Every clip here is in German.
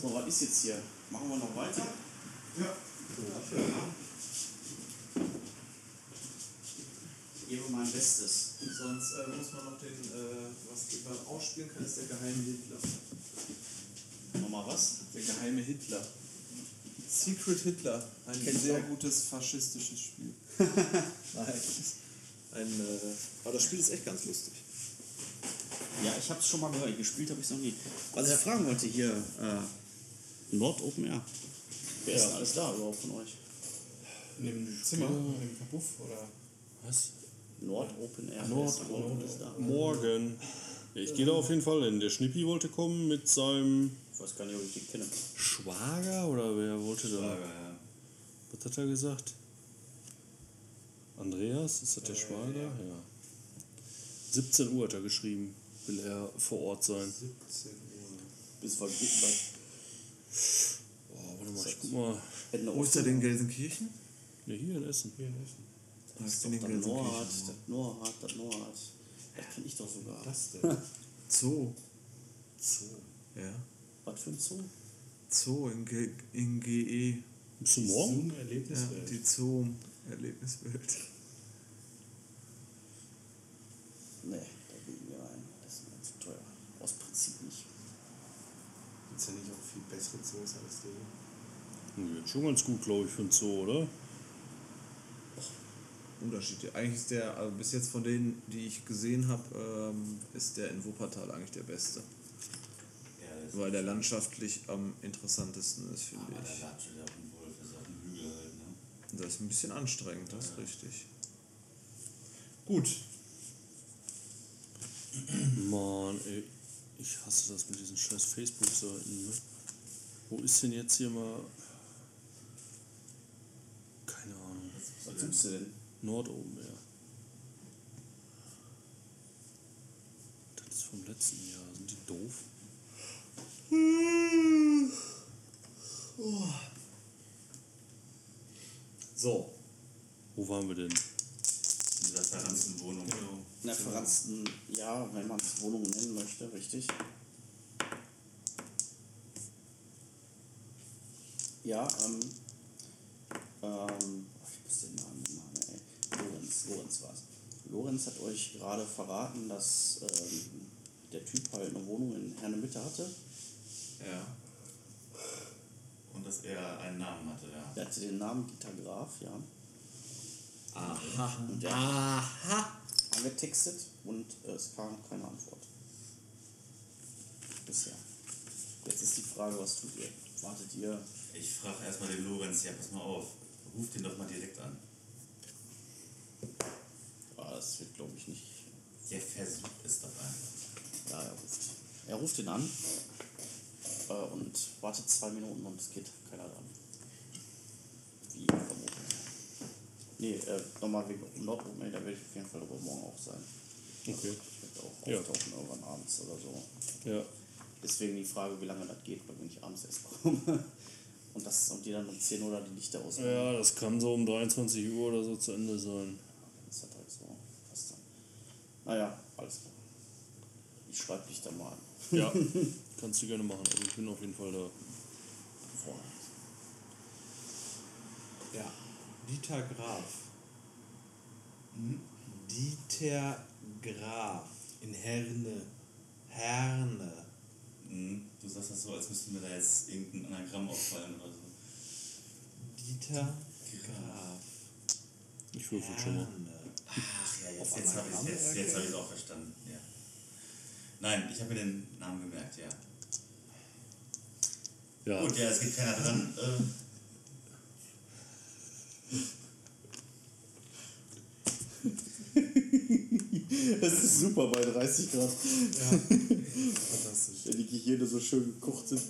So, was ist jetzt hier? Machen wir noch weiter? Ja. Ich gebe mein Bestes. Sonst äh, muss man noch den, äh, was man ausspielen kann, ist der geheime Hitler. Nochmal was? Der geheime Hitler. Secret Hitler. Ein Kennst du sehr gutes faschistisches Spiel. Nein. Ein, äh, aber das Spiel ist echt ganz lustig. Ja, ich habe es schon mal gehört. Gespielt habe ich es noch nie. Was ich fragen wollte hier, äh, Nord Open Air. Wer ist denn alles da überhaupt von euch? In dem Zimmer, in dem Kabuff oder. Was? Nord Open Air. Nord ist da überhaupt alles da? Morgen. Ja, ich gehe da auf jeden Fall hin. Der Schnippi wollte kommen mit seinem Ich weiß gar nicht, ob ich die kenne. Schwager oder wer wollte da? Lager, ja. Was hat er gesagt? Andreas, ist das der Schwager? Ja. 17 Uhr hat er geschrieben, will er vor Ort sein. 17 Uhr. Bis wir Boah, warte mal, ich guck mal. Wo ist er denn Gelsenkirchen? Ne, hier in Essen. Hier in Essen. Das ist in doch das Nord, das Nord, das Nord. Das kenne ich doch sogar. Das denn? Zoo. Zoo. Ja. Was für ein Zoo? Zoo in, G in GE. Bist du morgen? Zoom Ja, Erlebniswelt. die Zoo-Erlebniswelt. Nee, da bin ich mir ein. Das ist mir zu teuer. Aus Prinzip nicht. Gibt es ja nicht auch viel bessere Zoos als der? Nee, Jetzt schon ganz gut, glaube ich, für ein Zoo, oder? Unterschied. Eigentlich ist der, also bis jetzt von denen, die ich gesehen habe, ähm, ist der in Wuppertal eigentlich der beste. Ja, Weil der landschaftlich am interessantesten ist, finde der ich. Latsche, der auf dem Wolf ist auf dem Hügel halt, ne? Das ist ein bisschen anstrengend, das ist richtig. Gut. Mann, ey. Ich hasse das mit diesen scheiß Facebook-Seiten, ne? Wo ist denn jetzt hier mal. Keine Ahnung. Was suchst du denn? Nord oben, ja. Das ist vom letzten Jahr. Sind die doof? So. Wo waren wir denn? Verranzten Wohnung. Genau. In der verranzten, ja, wenn man es Wohnung nennen möchte, richtig. Ja, ähm, ähm, ich muss den Namen machen, ey. Lorenz, Lorenz war's. Lorenz hat euch gerade verraten, dass ähm, der Typ halt eine Wohnung in Herne-Mitte hatte. Ja. Und dass er einen Namen hatte, ja. Der hatte den Namen Dieter Graf, ja. Aha. Und der Aha. angetextet und äh, es kam keine Antwort. Bisher. Jetzt ist die Frage, was tut ihr? Wartet ihr? Ich frage erstmal den Lorenz, ja, pass mal auf. Ruf den doch mal direkt an. Ah, das wird, glaube ich, nicht. Der versucht es doch einfach. Ja, er ruft. Er ruft ihn an äh, und wartet zwei Minuten und es geht keiner dran. Wie vermutet. Nee, äh, nochmal wegen Nordrhein, da werde ich auf jeden Fall übermorgen auch sein. Okay. Ich werde auch Ja. auftauchen irgendwann abends oder so. Ja. Deswegen die Frage, wie lange das geht, weil wenn ich abends erst komme. Und, das, und die dann um 10 Uhr die Lichter ausmachen. Ja, das kann so um 23 Uhr oder so zu Ende sein. Das ist halt, halt so. Passt dann. Naja, alles klar. Ich schreibe dich dann mal an. Ja, kannst du gerne machen. Also ich bin auf jeden Fall da. Vorher. Ja. Dieter Graf. Dieter Graf. In Herne. Herne. Mhm. Du sagst das so, als müsste mir da jetzt irgendein Anagramm auffallen oder so. Dieter Graf. Ich würfel schon mal. Ach ja, jetzt, jetzt habe ich Anagramm jetzt, jetzt hab auch verstanden. Ja. Nein, ich habe mir den Namen gemerkt, ja. Ja. Gut, ja, es geht keiner dran. Äh, Das ist super bei 30 Grad. Ja. Fantastisch. Wenn die Gehirne so schön gekocht sind.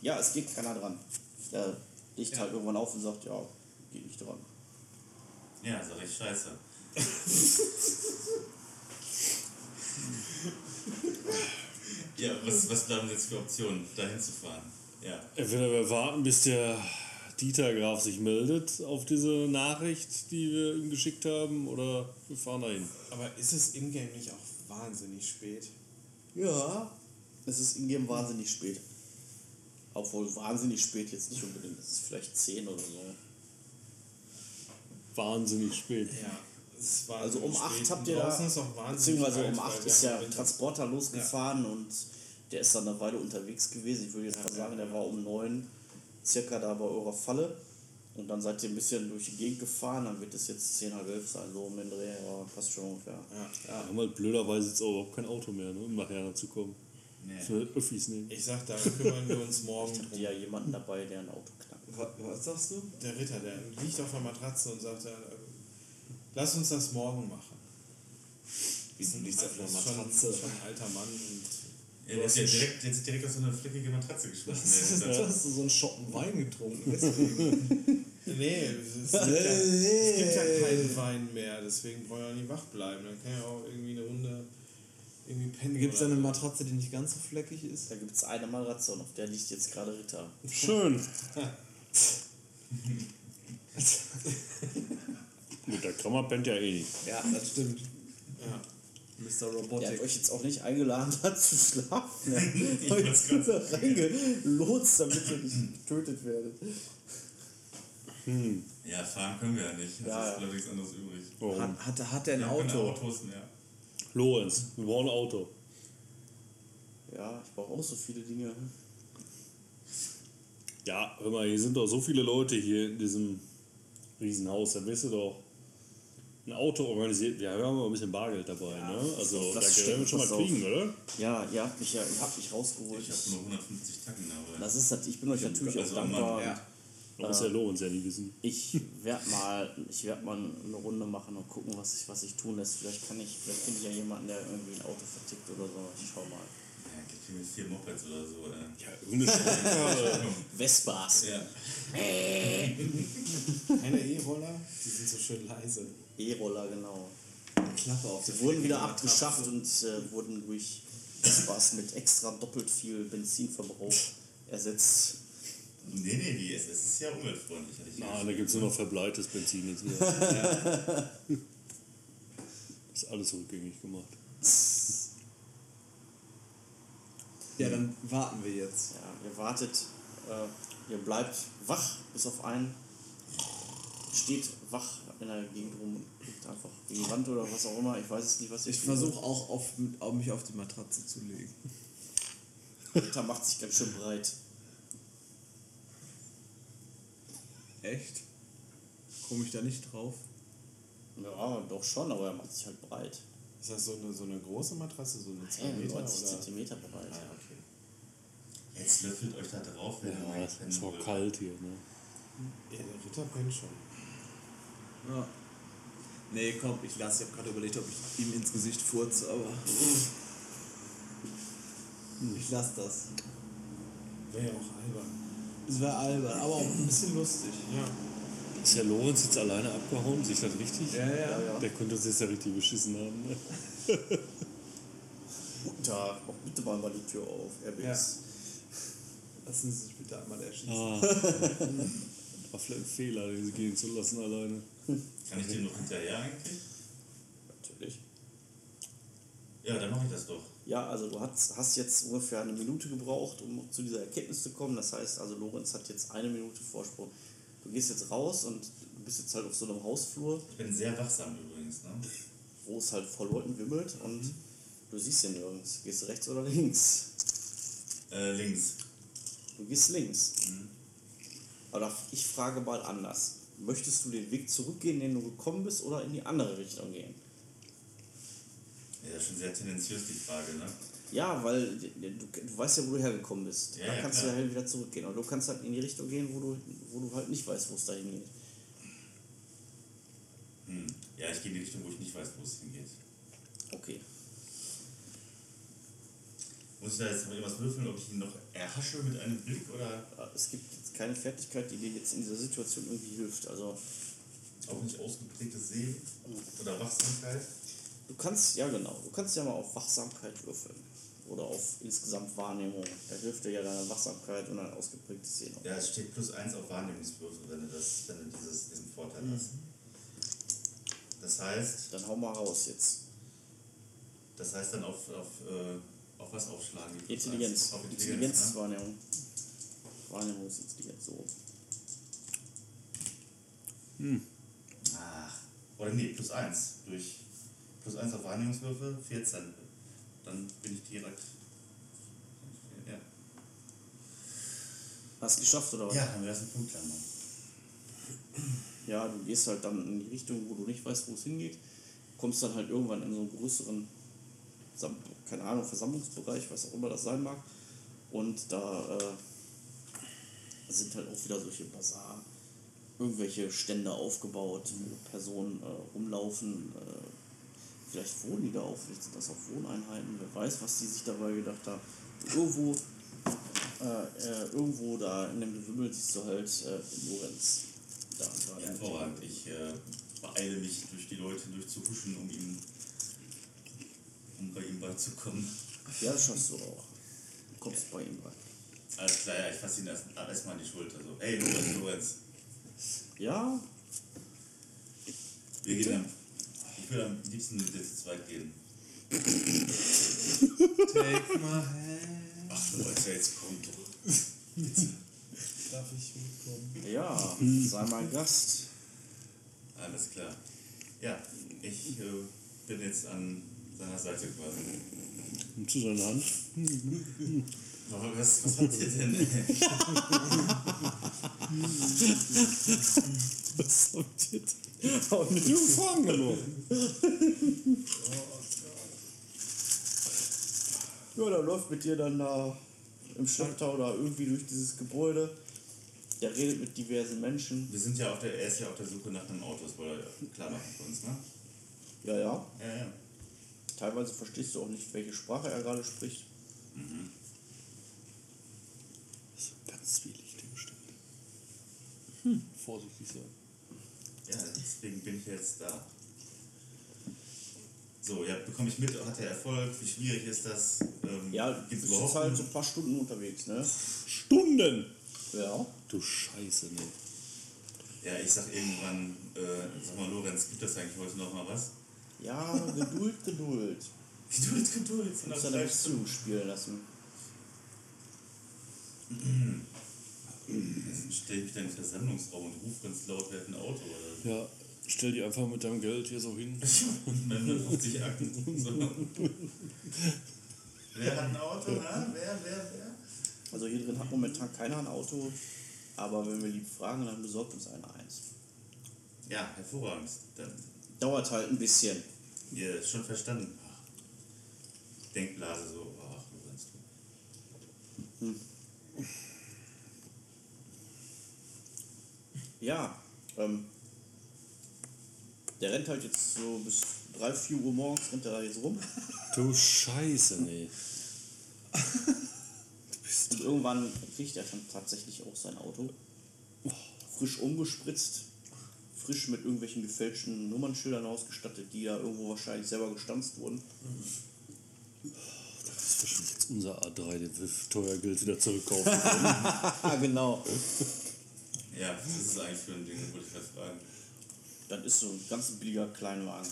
Ja, es geht keiner dran. Der legt halt irgendwann auf und sagt, ja, geht nicht dran. ja, sag ich scheiße. ja, was, was bleiben jetzt für Optionen, da hinzufahren? Ja. Entweder wir warten, bis der Dieter Graf sich meldet auf diese Nachricht, die wir ihm geschickt haben, oder wir fahren dahin. Aber ist es in-game nicht auch wahnsinnig spät? Ja. Es ist ingame wahnsinnig spät. Obwohl wahnsinnig spät jetzt nicht unbedingt. Es ist vielleicht 10 oder so. Wahnsinnig spät. Ja. Es war Also um spät. 8 habt ihr da, Draußen ist auch wahnsinnig beziehungsweise um weil 8 wir ist ja. Transporter losgefahren und der ist dann eine Weile unterwegs gewesen. Ich würde jetzt mal sagen, der war um 9 circa da bei eurer Falle. Und dann seid ihr ein bisschen durch die Gegend gefahren, dann wird es jetzt 10, halb 11 sein, so um den Dreh, ja, passt schon ungefähr. Ja. Wir haben halt blöderweise jetzt auch überhaupt kein Auto mehr, ne, um nachher noch zu kommen. Nee. Für Öffis nehmen. Ich sag, da kümmern wir uns morgen Ich hatte drum. ja jemanden dabei, der ein Auto knackt. Was, was sagst du? Der Ritter, der liegt auf der Matratze und sagt, äh, lass uns das morgen machen. Wieso liegst du auf einer Das ist schon, Matratze? schon ein alter Mann und Ja, der ist ja direkt, jetzt direkt auf so eine fleckige Matratze geschmissen. Der ist Du hast so einen Schoppen Wein getrunken. Nee, es, gibt ja, es gibt ja keinen Wein mehr, deswegen brauche ich auch nicht wach bleiben. Dann kann ich auch irgendwie eine Runde irgendwie pennen. Gibt es eine. Matratze, die nicht ganz so fleckig ist? Da gibt es eine Matratze und auf der liegt jetzt gerade Ritter. Schön. Mit der Krammer pennt ja eh nicht. Ja, das stimmt. Ja. Mr. Der hat Robotic. euch jetzt auch nicht eingeladen hat zu schlafen. Er Ich hat euch da reingelotst, damit ihr nicht getötet werdet. Ja, fahren können wir ja nicht. Das Ja, ist ja. nichts anderes übrig. Warum? Hat, hat, hat der ein Wir Auto? Autos mehr. Lorenz, wir brauchen ein Auto. Ja, ich brauche auch so viele Dinge. Ja, hör mal, hier sind doch so viele Leute hier in diesem Riesenhaus, da wirst du doch ein Auto organisiert. Ja, wir haben aber ein bisschen Bargeld dabei, Ja, ne? Also das da können wir schon mal auf. kriegen, oder? Ja, ihr habt mich ja, ihr habt mich rausgeholt. Ich habe nur 150 Tacken dabei. Das ist das, ich bin euch natürlich auch Also, dankbar. Mann, Ja. Da muss der Lorenz ja nicht wissen. Ich werde mal, ich werde mal eine Runde machen und gucken, was ich, was ich tun lässt. Vielleicht kann ich, vielleicht finde ich ja jemanden, der irgendwie ein Auto vertickt oder so. Ich schau mal. Ja, ich kriege vier Mopeds oder so. Äh. Ja, irgendeine Vespas, Ja. Keine E-Roller, die sind so schön leise. E-Roller, genau. Klappe auf Sie wurden wieder abgeschafft und äh, wurden durch Vespas mit extra doppelt viel Benzinverbrauch ersetzt. Nee, nee, die SS ist ja umweltfreundlich. Ja Nein, da gibt es nur noch verbleites Benzin jetzt wieder. ist alles rückgängig gemacht. Ja, dann warten wir jetzt. Ja, ihr wartet, äh, ihr bleibt wach, bis auf einen steht wach in der Gegend rum und guckt einfach gegen die Wand oder was auch immer. Ich weiß es nicht, was ihr Ich tut. versuche auch auf, auf mich auf die Matratze zu legen. Ritter macht sich ganz schön breit. Echt? Komme ich da nicht drauf? Ja, doch schon, aber er macht sich halt breit. Ist das so eine, so eine große Matratze, so eine 2 Ja, Meter? 90 Oder? Zentimeter breit. Ah, okay. Jetzt löffelt euch da drauf, wenn ihr Ja, mal es pennen ist auch kalt hier, ne? Ja, der Ritter pennt schon. Ja. Nee, komm, ich lasse. Ich habe gerade überlegt, ob ich ihm ins Gesicht furze, aber. Ich lasse das. Wäre ja auch albern. Es wäre albern, aber auch ein bisschen lustig. Ja. Ist der Lorenz jetzt alleine abgehauen? Sehe ich das richtig? Ja, ja. ja. Der könnte uns jetzt ja richtig beschissen haben. Ne? Da, mach bitte mal mal die Tür auf. Er Ja. Lassen Sie sich bitte einmal erschießen. Ah. War vielleicht ein Fehler, den gehen zu lassen alleine. Kann ich dem noch hinterher eigentlich? Natürlich. Ja, dann mache ich das doch. Ja, also du hast, hast jetzt ungefähr eine Minute gebraucht, um zu dieser Erkenntnis zu kommen. Das heißt, also Lorenz hat jetzt eine Minute Vorsprung. Du gehst jetzt raus und du bist jetzt halt auf so einem Hausflur, Ich bin sehr wachsam übrigens. Ne? wo es halt vor Leuten wimmelt und du siehst ihn nirgends. Gehst du rechts oder links? Äh, links. Du gehst links. Aber ich frage mal anders. Möchtest du den Weg zurückgehen, den du gekommen bist, oder in die andere Richtung gehen? Ja, das ist schon sehr tendenziös die Frage, ne? Ja, weil du, du weißt ja, wo du hergekommen bist. Ja, da ja, kannst klar. du ja halt wieder zurückgehen. Und du kannst halt in die Richtung gehen, wo du, wo du halt nicht weißt, wo es dahin geht. Hm. Ja, ich gehe in die Richtung, wo ich nicht weiß, wo es hingeht. Okay. Muss ich da jetzt mal irgendwas würfeln, ob ich ihn noch erhasche mit einem Blick oder Es gibt jetzt keine Fertigkeit, die dir jetzt in dieser Situation irgendwie hilft. Also auch nicht ausgeprägtes Sehen oder Wachsamkeit? du kannst, ja genau, du kannst ja mal auf Wachsamkeit würfeln. Oder auf insgesamt Wahrnehmung. Da hilft dir ja deine Wachsamkeit und ein ausgeprägtes Sehen. Ja, es steht plus eins auf Wahrnehmungswürfel, wenn du, das, wenn du dieses, diesen Vorteil hast. Das heißt, Dann hau mal raus jetzt. das heißt dann auf, auf, äh, auf was aufschlagen? Intelligenz. Auf Intelligenz. Intelligenz, ne? Wahrnehmung. Wahrnehmungsintelligenz, so. Ach, oder nee, plus 1. Durch plus 1 auf Wahrnehmungswürfe, 14. Dann bin ich direkt. Ja, Hast du geschafft, oder was? ja dann wäre es ein Punkt lang. Ja, du gehst halt dann in die Richtung, wo du nicht weißt, wo es hingeht. Kommst dann halt irgendwann in so einen größeren, keine Ahnung, Versammlungsbereich, was auch immer das sein mag. Und da äh, sind halt auch wieder solche Bazar, irgendwelche Stände aufgebaut, wo Personen äh, rumlaufen. Äh, vielleicht wohnen die da auch, vielleicht sind das auch Wohneinheiten, wer weiß, was die sich dabei gedacht haben. Irgendwo, äh, äh, irgendwo da in dem Gewimmel siehst du halt äh, Lorenz. Da, da Ja, hervorragend. Ich beeile mich durch die Leute durchzuhuschen, um ihm um bei ihm beizukommen. Ja, das schaffst du auch. Du kommst bei ihm rein. Alles klar, ja, ich fasse ihn erst- erstmal an die Schulter. So, hey, Lorenz, Lorenz, Ja, wir gehen am, Ich würde am liebsten mit dir zu zweit gehen. Take my hand. Ach, Leute, jetzt kommt doch. Darf ich mitkommen? ja, sei mein Gast. Alles klar. Ja, ich äh, bin jetzt an seiner Seite quasi. Zu seiner Hand. Aber was, was habt ihr denn? Was habt ihr denn? Auch nicht gefangen genommen. Ja, der läuft mit dir dann da im Schlachtau da irgendwie durch dieses Gebäude. Der redet mit diversen Menschen. Wir sind ja auf der, er ist ja auf der Suche nach einem Auto, das wollte er klar machen für uns, ne? Ja, ja. Ja, ja. Teilweise verstehst du auch nicht, welche Sprache er gerade spricht. Ganz zwielichtige Gestalt. Hm. Vorsichtig sein. Ja, deswegen bin ich jetzt da. So, ja, bekomme ich mit, hat er Erfolg, wie schwierig ist das? Ähm, Ja, du gibt's bist halt so ein paar Stunden unterwegs, ne? Stunden! Ja. Du Scheiße, ne. Ja, ich sag irgendwann, äh, sag mal Lorenz, gibt das eigentlich heute noch mal was? Ja, Geduld, Geduld. Geduld, Geduld. Du musst deine Beziehung spielen lassen. Stell mich dann in den Versammlungsraum und ruf ganz laut, wer hat ein Auto oder Ja, stell die einfach mit deinem Geld hier so hin. Und dann 50 Akten. So. wer hat ein Auto, na? Wer, wer, wer? Also hier drin hat momentan keiner ein Auto, aber wenn wir lieb fragen, dann besorgt uns einer eins. Ja, hervorragend. Dann, Dauert halt ein bisschen. ihr ist schon verstanden. Ach, Denkblase so, ach, Lorenz, du. Ja, ähm, der rennt halt jetzt so bis 3, 4 Uhr morgens, rennt er da jetzt rum. Du Scheiße, ne. Und irgendwann kriegt er dann tatsächlich auch sein Auto. Frisch umgespritzt, frisch mit irgendwelchen gefälschten Nummernschildern ausgestattet, die ja irgendwo wahrscheinlich selber gestanzt wurden. Das ist wahrscheinlich jetzt unser A3, den wir für teuer Geld wieder zurückkaufen können. Genau. Ja, was ist eigentlich für ein Ding, wollte ich gerade fragen. Das ist so ein ganz billiger Kleinwagen.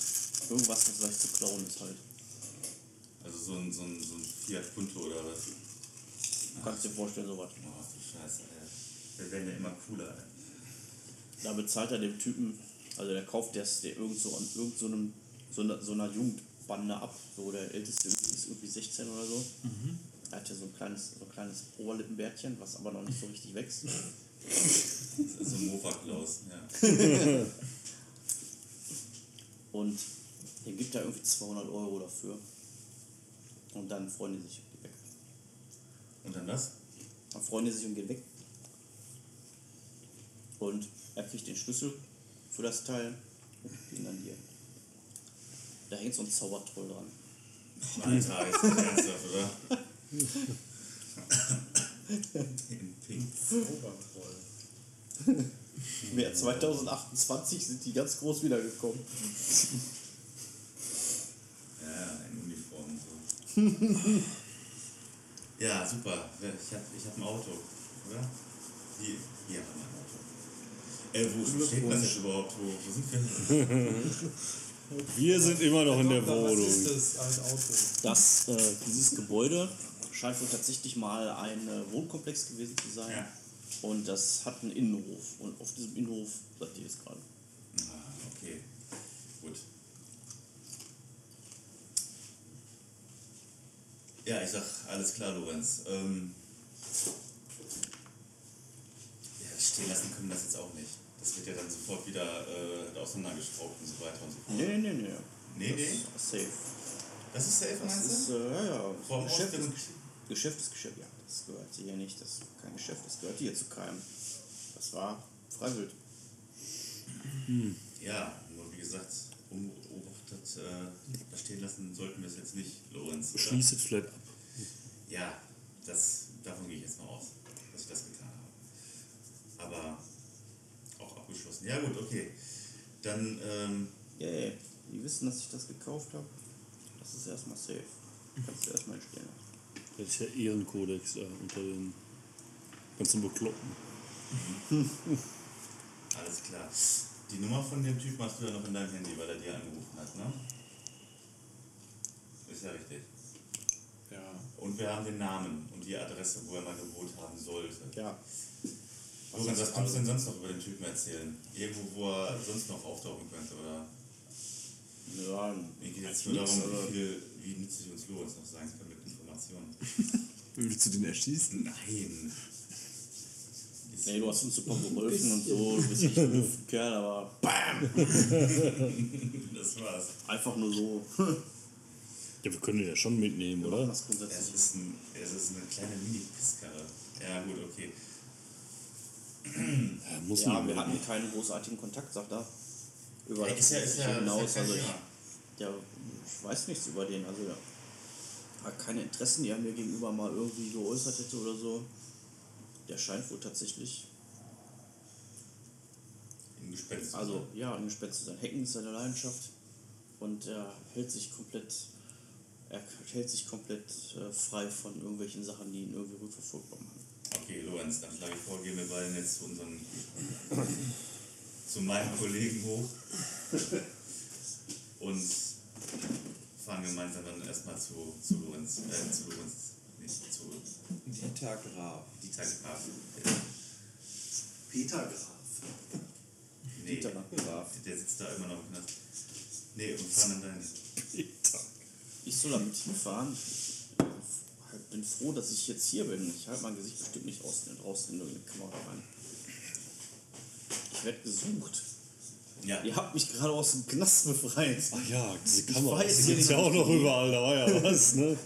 Irgendwas, was leicht zu klauen ist halt. Also so ein, so ein, so ein Fiat Punto oder was? Du kannst dir vorstellen, sowas. Oh, du Scheiße, ey. Wir werden ja immer cooler, ey. Da bezahlt er dem Typen, also der kauft das der irgend so an irgend so einem so einer, so einer Jugendbande ab. So der älteste ist irgendwie 16 oder so. Er hat ja so ein kleines, so ein kleines Oberlippenbärtchen, was aber noch nicht so richtig wächst. Das ist so ein Mofa-Klaus, ja. Und den gibt er irgendwie 200 Euro dafür. Und dann freuen die sich und gehen weg. Und dann was? Dann freuen die sich und gehen weg. Und er kriegt den Schlüssel für das Teil und gibt ihn dann dir. Da hängt so ein Zaubertroll dran. Alter, ist ernsthaft, oder? In Pink. Zaubertroll. Mehr 2028 sind die ganz groß wiedergekommen. Ja, in Uniform und so. ja, super. Ich hab, ich hab ein Auto, oder? Hier, hier haben wir ein Auto. Äh, wo steht das jetzt überhaupt? Wo, wo sind wir? Wir sind immer noch in der Doktor, Was ist Wohnung. das als Auto? Das, äh, dieses Gebäude scheint wohl tatsächlich mal ein äh, Wohnkomplex gewesen zu sein. Ja. Und das hat einen Innenhof. Und auf diesem Innenhof seid ihr jetzt gerade. Ah, okay. Gut. Ja, ich sag, alles klar, Lorenz. Ähm, ja, stehen lassen können wir das jetzt auch nicht. Das wird ja dann sofort wieder äh, auseinandergeschraubt und so weiter und so fort. Nee, nee, nee. Nee, nee. Das ist safe. Das ist safe, Das meinst ist, du? äh, ja, ja. Vom Geschäft ist, Geschäft ist Geschäft. Ja, das gehört hier nicht. Das ist kein Geschäft. Das gehört hier zu keinem. Das war freiwillig. Ja, nur wie gesagt, unbeobachtet äh, da stehen lassen sollten wir es jetzt nicht, Lorenz. oder? Schließe vielleicht ab. Ja, das, davon gehe ich jetzt mal aus, dass ich das getan habe. Aber abgeschlossen. Ja gut, okay. Dann, ähm, Ja, yeah, die wissen, dass ich das gekauft habe. Das ist erstmal safe. Kannst du erstmal stehen lassen. Das ist ja Ehrenkodex da unter den ganzen Bekloppten. alles klar. Die Nummer von dem Typ hast du ja noch in deinem Handy, weil er dir angerufen hat, ne? Ist ja richtig. Ja. Und wir haben den Namen und die Adresse, wo er mal gewohnt haben sollte. Ja. Lorenz, was kannst du denn sonst noch über den Typen erzählen? Irgendwo, wo er sonst noch auftauchen könnte, oder? Ja, Mir geht jetzt nur darum, wie, viel, wie nützlich uns Lorenz noch sein kann mit Informationen. Willst du den erschießen? Nein. Nee, du hast uns super geholfen und so. Du bist echt ein Kerl, aber BAM! Das war's. Einfach nur so. Ja, wir können den ja schon mitnehmen, oder? Das Es ist, ein, es ist eine kleine Mini-Pisskarre. Ja, gut, okay. Ja, muss Ja, wir hatten keinen großartigen Kontakt, sagt er. Über Ja, das ist ja, ist ja, hinaus. ist ja Also ich, ja, ich weiß nichts über den. Also ja. Hat keine Interessen, die er mir gegenüber mal irgendwie geäußert hätte oder so. Der scheint wohl tatsächlich, Im Gespenst. zu also ja, ein Gespenst zu sein. Hacken ist seine Leidenschaft. Und er hält sich komplett, er hält sich komplett äh, frei von irgendwelchen Sachen, die ihn irgendwie rückverfolgbar machen. Okay, Lorenz, dann schlage ich vor, gehen wir beide jetzt zu unserem, zu meinem Kollegen hoch und fahren gemeinsam dann erstmal zu, zu Lorenz, äh, zu Lorenz, nicht zu Dieter Graf. Dieter Graf. Peter Graf. Nee, Dieter Graf. der sitzt da immer noch im Knast. Nee, und fahren dann dahin. Ich soll damit hinfahren. Ich bin froh, dass ich jetzt hier bin. Ich halte mein Gesicht bestimmt nicht aus, draußen in irgendeine Kamera rein. Ich werde gesucht. Ja, Ihr habt mich gerade aus dem Knast befreit. Ach ja, diese Kamera. Die nicht. ja auch noch überall, da war ja was, ne?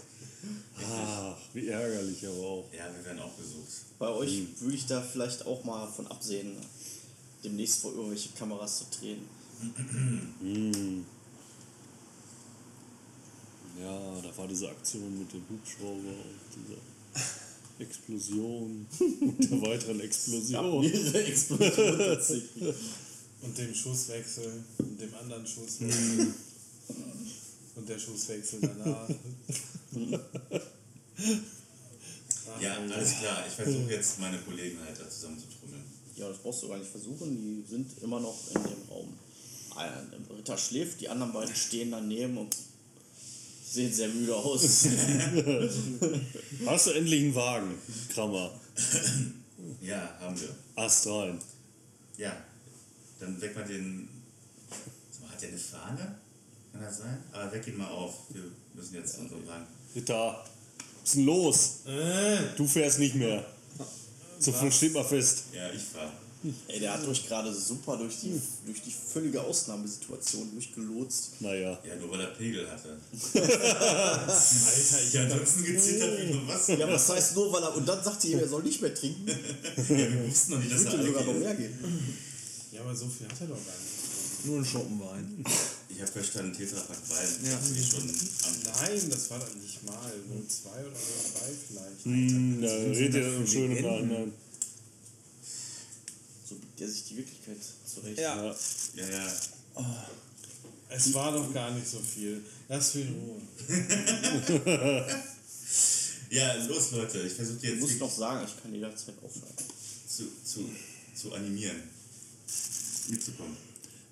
Ach, wie ärgerlich aber auch. ja, wir werden auch gesucht. Bei euch würde ich da vielleicht auch mal von absehen, demnächst vor irgendwelche Kameras zu drehen. Hm. Ja, da war diese Aktion mit dem Hubschrauber und dieser Explosion und der weiteren Ja, Explosion. mehrere Explosionen tatsächlich. Und dem Schusswechsel und dem anderen Schusswechsel. und der Schusswechsel danach. Ach, Ja, alles klar. Ich versuche jetzt meine Kollegen halt da zusammen zu trommeln. Ja, das brauchst du gar nicht versuchen. Die sind immer noch in dem Raum. Ein Ritter schläft, die anderen beiden stehen daneben und sehen sehr müde aus. Hast du endlich einen Wagen, Krammer? Ja, haben wir. Ast rein. Ja, dann weck mal den. Hat der eine Fahne? Kann das sein? Aber weck ihn mal auf. Wir müssen jetzt zu unserem Wagen. Ritter, was ist denn los? Äh, Du fährst nicht mehr. So viel steht mal fest. Ja, ich fahr. Ey, der hat euch gerade super durch die, durch die völlige Ausnahmesituation durchgelotst. Naja. Ja, nur weil er Pegel hatte. Alter, ich Ich habe ansonsten gezittert wie nur was. Ja, was heißt nur, weil er. Und dann sagte ihr, er soll nicht mehr trinken. Ja, wir wussten noch nicht, dass Ich er sogar noch mehr geben. Ja, aber so viel hat er doch gar nicht. Nur ein Schoppenwein. Ich habe verstanden, Tetrapack Wein. Ja. Die schon am Nein, das war dann nicht mal. Nur zwei oder nur drei vielleicht. Hm, da redet das ihr dann für schön im Legenden? Nachhinein. So biegt er sich die Wirklichkeit zurecht. Ja. Ja. Ja, ja. Es war doch gar nicht so viel. Lass mich in Ruhe. Ja, los Leute, ich versuche Ich jetzt muss wirklich noch sagen, ich kann jederzeit aufhören. zu, zu, zu animieren. Mitzukommen.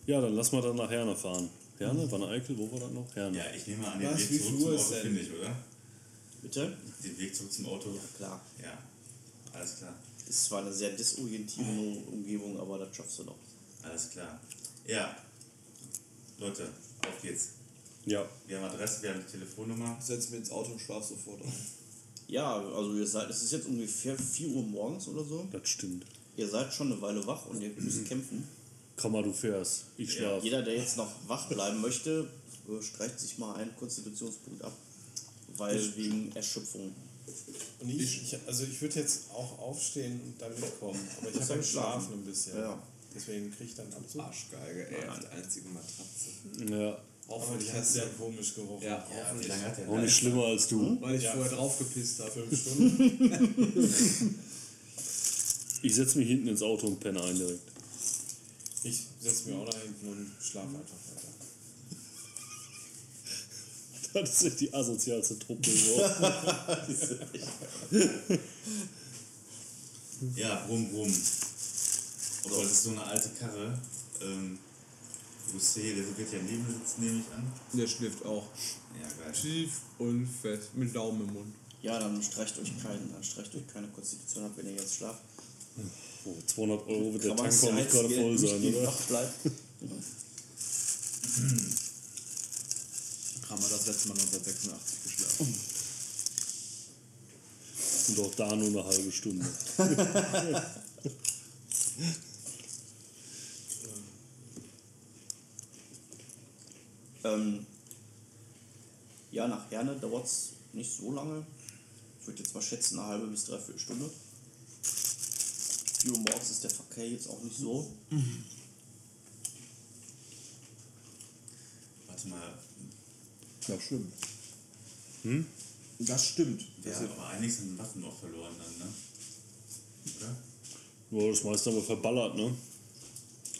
ja, dann lass mal dann nachher noch fahren. Herne? Wanne Eickel? Wo war das noch? Herne. Ja, ich nehme an, den Was, Weg wie zurück viel zum Uhr ist Auto finde ich, oder? Bitte? Den Weg zurück zum Auto. Ja, klar. Ja, alles klar. Ist zwar eine sehr desorientierende Umgebung, aber das schaffst du noch. Alles klar. Ja, Leute, auf geht's. Ja. Wir haben Adresse, wir haben die Telefonnummer. Setz mir ins Auto und schlaf sofort ein. Ja, also ihr seid, es ist jetzt ungefähr 4 Uhr morgens oder so. Das stimmt. Ihr seid schon eine Weile wach und ihr müsst kämpfen. Komm mal, du fährst. Ich schlaf. Jeder, der jetzt noch wach bleiben möchte, äh, streicht sich mal einen Konstitutionspunkt ab. Weil wegen Erschöpfung. Und ich, ich, also ich würde jetzt auch aufstehen und da mitkommen, aber ich habe ja geschlafen schlafen. ein bisschen. Ja. Deswegen kriege ich dann Abzug. Arschgeige, ey, auf der einzigen Matratze. Ja. Hoffentlich hat hast sehr komisch gerochen. Ja, Ja, hoffentlich. Auch nicht schlimmer als du. Weil ich Ja. vorher draufgepisst habe. Fünf Stunden. Ich setze mich hinten ins Auto und penne ein direkt. Ich setze mir auch da hinten und schlafe einfach weiter. Das ist echt die asozialste Truppe. So. Ja, brumm, brumm. Aber das ist so eine alte Karre. Ähm, Rousset, der wird ja neben sitzen, nehme ich an. Der schläft auch. Ja, geil. Tief und fest. Mit Daumen im Mund. Ja, dann streicht euch, keinen, dann streicht euch keine Konstitution ab, wenn ihr jetzt schlaft. Oh, 200 Euro wird der Tank auch nicht gerade voll sein, oder? Haben wir das letzte Mal 1986 geschlafen. Und auch da nur eine halbe Stunde. Ähm, ja, nach Herne dauert es nicht so lange. Ich würde jetzt mal schätzen, eine halbe bis dreiviertel Stunde. 4 Uhr morgens ist der Verkehr jetzt auch nicht so. Warte mal, Das stimmt. Das stimmt. wir haben aber einiges an Waffen noch verloren dann, ne? Oder? Boah, das meiste aber verballert, ne?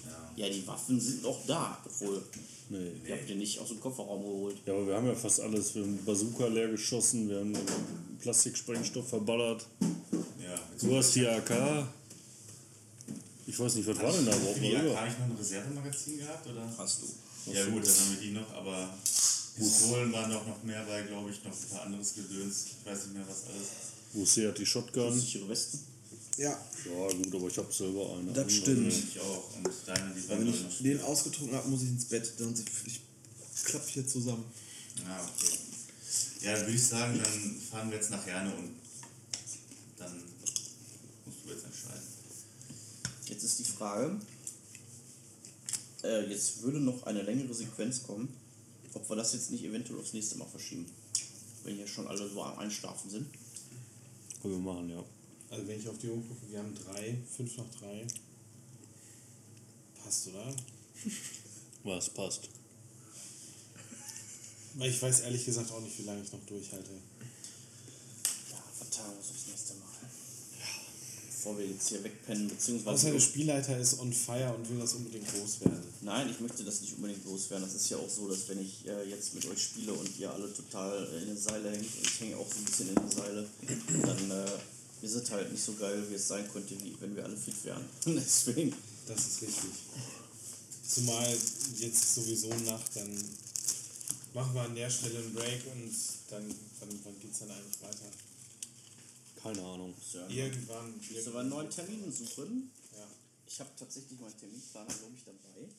Ja. Ja, die Waffen sind noch da, obwohl Nee. ihr habt die nicht aus dem Kofferraum geholt. Ja, aber wir haben ja fast alles. Wir haben Bazooka leer geschossen, wir haben Plastiksprengstoff verballert. Ja, Du hast die AK. Ich weiß nicht, was war denn da überhaupt? AK ich noch ein Reservemagazin gehabt, oder? Hast du. Ja gut, dann haben wir die noch, aber Pistolen waren doch noch mehr bei, glaube ich, noch ein paar anderes Gedöns. Ich weiß nicht mehr, was alles. Lucy hat die Shotgun. Sichere Westen. Ja, Ja, gut, aber ich hab selber eine. Das stimmt. Ich auch. Und deine, die waren wenn ich den ausgetrunken habe, muss ich ins Bett. Dann ich klapp hier zusammen. Ah, okay. Ja, dann würde ich sagen, dann fahren wir jetzt nach Herne und dann musst du jetzt entscheiden. Jetzt ist die Frage, äh, jetzt würde noch eine längere Sequenz kommen, ob wir das jetzt nicht eventuell aufs nächste Mal verschieben. Wenn hier schon alle so am Einschlafen sind. Können wir machen, ja. Also wenn ich auf die Uhr gucke, wir haben drei, fünf nach drei. Passt, oder? Was passt. Weil ich weiß ehrlich gesagt auch nicht, wie lange ich noch durchhalte. Ja, vertagen wir uns aufs nächste Mal. Bevor wir jetzt hier wegpennen, beziehungsweise. Außer der Spielleiter ist on fire und will das unbedingt loswerden. Nein, ich möchte das nicht unbedingt loswerden. Das ist ja auch so, dass wenn ich äh, jetzt mit euch spiele und ihr alle total äh, in der Seile hängt und ich hänge auch so ein bisschen in der Seile, dann äh, ist es halt nicht so geil, wie es sein könnte, wie wenn wir alle fit wären. Deswegen, Das ist richtig. Zumal jetzt sowieso Nacht, dann machen wir an der Stelle einen Break und dann, wann, wann geht es dann eigentlich weiter? Keine Ahnung. ja, Irgendwann. müssen wir einen neuen Termin suchen. Ja. Ich habe tatsächlich meinen Terminplaner, glaube ich, dabei.